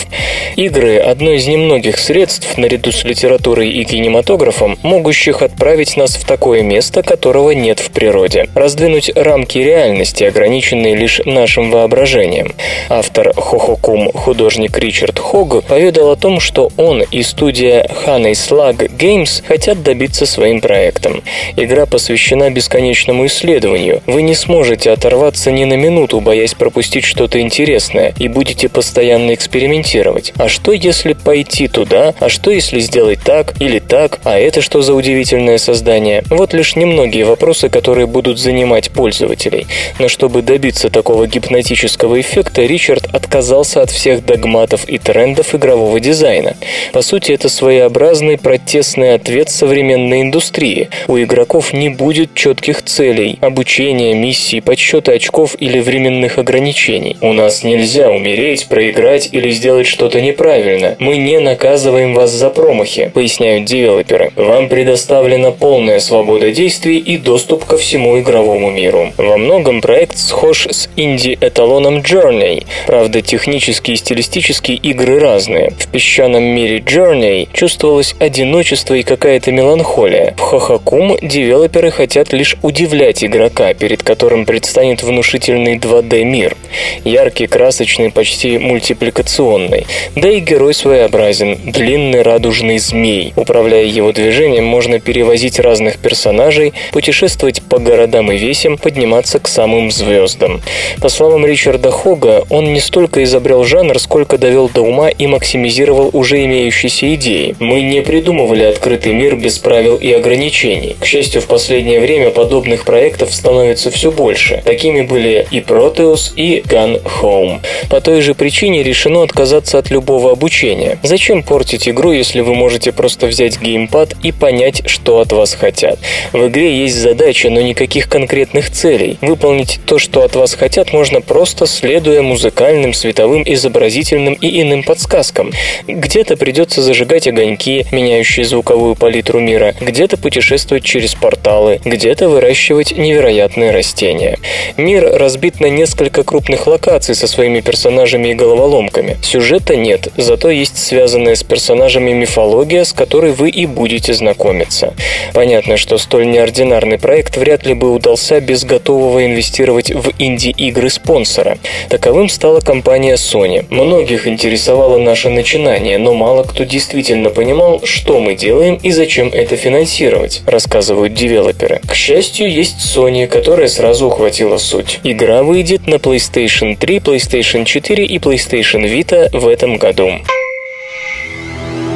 Игры – одно из немногих средств, наряду с литературой и кинематографом, могущих отправить нас в такое место, которого нет в природе. Раздвинуть рамки реальности, ограниченные лишь нашим воображением. Автор Хохокум, художник Ричард Хог, поведал о том, что он он и студия Honey Slug Games хотят добиться своим проектом. Игра посвящена бесконечному исследованию. Вы не сможете оторваться ни на минуту, боясь пропустить что-то интересное, и будете постоянно экспериментировать. А что если пойти туда? А что если сделать так или так? А это что за удивительное создание? Вот лишь немногие вопросы, которые будут занимать пользователей. Но чтобы добиться такого гипнотического эффекта, Ричард отказался от всех догматов и трендов игрового дизайна. По сути, это своеобразный протестный ответ современной индустрии. У игроков не будет четких целей, обучения, миссий, подсчета очков или временных ограничений. У нас нельзя умереть, проиграть или сделать что-то неправильно. Мы не наказываем вас за промахи, поясняют девелоперы. Вам предоставлена полная свобода действий и доступ ко всему игровому миру. Во многом проект схож с инди-эталоном Journey. Правда, технически и стилистически игры разные. В песчаном мире Journey чувствовалось одиночество и какая-то меланхолия. В Хохакум девелоперы хотят лишь удивлять игрока, перед которым предстанет внушительный 2D-мир. Яркий, красочный, почти мультипликационный. Да и герой своеобразен, длинный радужный змей. Управляя его движением, можно перевозить разных персонажей, путешествовать по городам и весям, подниматься к самым звездам. По словам Ричарда Хога, он не столько изобрел жанр, сколько довел до ума и максимизировал уже имеющиеся имеющейся идеи. Мы не придумывали открытый мир без правил и ограничений. К счастью, в последнее время подобных проектов становится все больше. Такими были и Proteus, и Gun Home. По той же причине решено отказаться от любого обучения. Зачем портить игру, если вы можете просто взять геймпад и понять, что от вас хотят? В игре есть задача, но никаких конкретных целей. Выполнить то, что от вас хотят, можно просто следуя музыкальным, световым, изобразительным и иным подсказкам. Где-то придется зажигать огоньки, меняющие звуковую палитру мира, где-то путешествовать через порталы, где-то выращивать невероятные растения. Мир разбит на несколько крупных локаций со своими персонажами и головоломками. Сюжета нет, зато есть связанная с персонажами мифология, с которой вы и будете знакомиться. Понятно, что столь неординарный проект вряд ли бы удался без готового инвестировать в инди-игры спонсора. Таковым стала компания Sony. Многих интересовало наше начинание, но мало кто действительно понимал, что мы делаем и зачем это финансировать, рассказывают девелоперы. К счастью, есть Sony, которая сразу ухватила суть. Игра выйдет на PlayStation 3, PlayStation 4 и PlayStation Vita в этом году.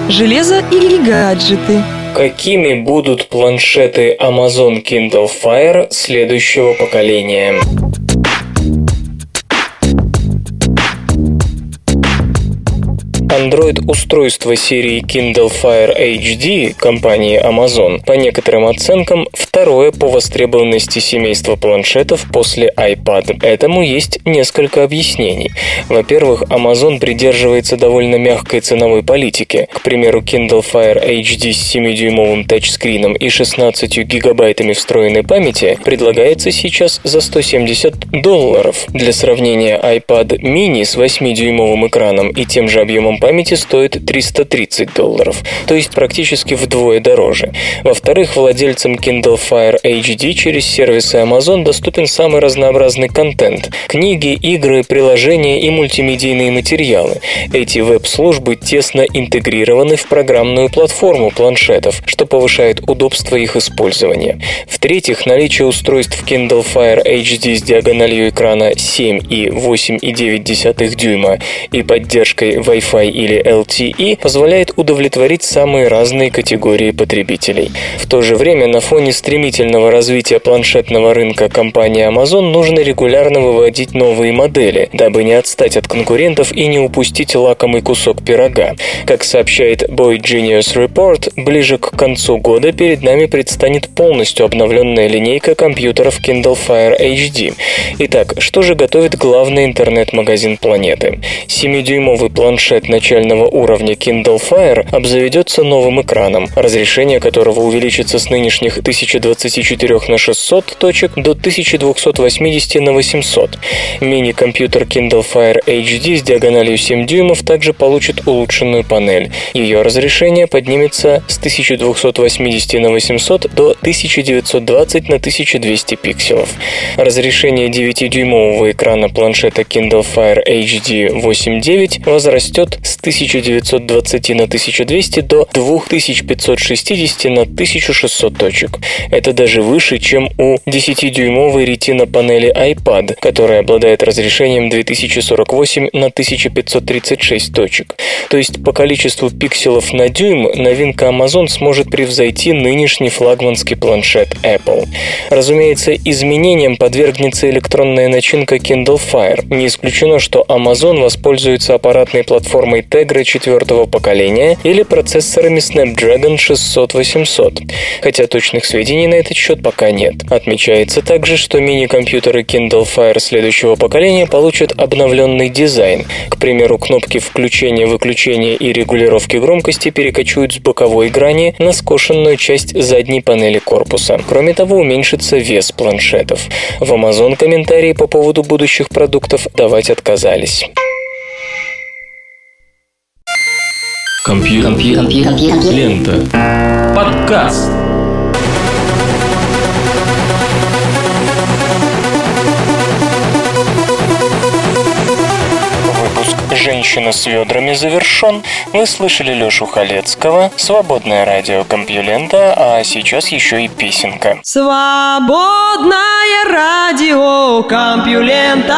Железо или гаджеты? Какими будут планшеты Amazon Kindle Fire следующего поколения? Android-устройство серии Kindle Fire HD компании Amazon по некоторым оценкам второе по востребованности семейства планшетов после iPad. Этому есть несколько объяснений. Во-первых, Amazon придерживается довольно мягкой ценовой политики. К примеру, Kindle Fire HD с 7-дюймовым тачскрином и 16 гигабайтами встроенной памяти предлагается сейчас за 170 долларов. Для сравнения, iPad mini с 8-дюймовым экраном и тем же объемом памяти стоит 330 долларов, то есть практически вдвое дороже. Во-вторых, владельцам Kindle Fire HD через сервисы Amazon доступен самый разнообразный контент – книги, игры, приложения и мультимедийные материалы. Эти веб-службы тесно интегрированы в программную платформу планшетов, что повышает удобство их использования. В-третьих, наличие устройств Kindle Fire HD с диагональю экрана 7 и 8,9 дюйма и поддержкой Wi-Fi или LTE позволяет удовлетворить самые разные категории потребителей. В то же время на фоне стремительного развития планшетного рынка компании Amazon нужно регулярно выводить новые модели, дабы не отстать от конкурентов и не упустить лакомый кусок пирога. Как сообщает Boy Genius Report, ближе к концу года перед нами предстанет полностью обновленная линейка компьютеров Kindle Fire HD. Итак, что же готовит главный интернет-магазин планеты? 7-дюймовый планшет на начального уровня Kindle Fire обзаведется новым экраном, разрешение которого увеличится с нынешних 1024 на 600 точек до 1280 на 800. Мини-компьютер Kindle Fire HD с диагональю 7 дюймов также получит улучшенную панель. Ее разрешение поднимется с 1280 на 800 до 1920 на 1200 пикселов. Разрешение 9-дюймового экрана планшета Kindle Fire HD 8.9 возрастет с 1920 на 1200 до 2560 на 1600 точек. Это даже выше, чем у 10-дюймовой ретина панели iPad, которая обладает разрешением 2048 на 1536 точек. То есть по количеству пикселов на дюйм новинка Amazon сможет превзойти нынешний флагманский планшет Apple. Разумеется, изменениям подвергнется электронная начинка Kindle Fire. Не исключено, что Amazon воспользуется аппаратной платформой Tegra четвертого поколения или процессорами Snapdragon 600-800, хотя точных сведений на этот счет пока нет. Отмечается также, что мини-компьютеры Kindle Fire следующего поколения получат обновленный дизайн. К примеру, кнопки включения-выключения и регулировки громкости перекочуют с боковой грани на скошенную часть задней панели корпуса. Кроме того, уменьшится вес планшетов. В Amazon комментарии по поводу будущих продуктов давать отказались. Компьютер. Компьютер. Компьютер. Лента. Подкаст. Выпуск «Женщина с ведрами» завершен. Вы слышали Лешу Халецкого, «Свободное радио Компьюлента», а сейчас еще и песенка. Свободное радио Компьюлента.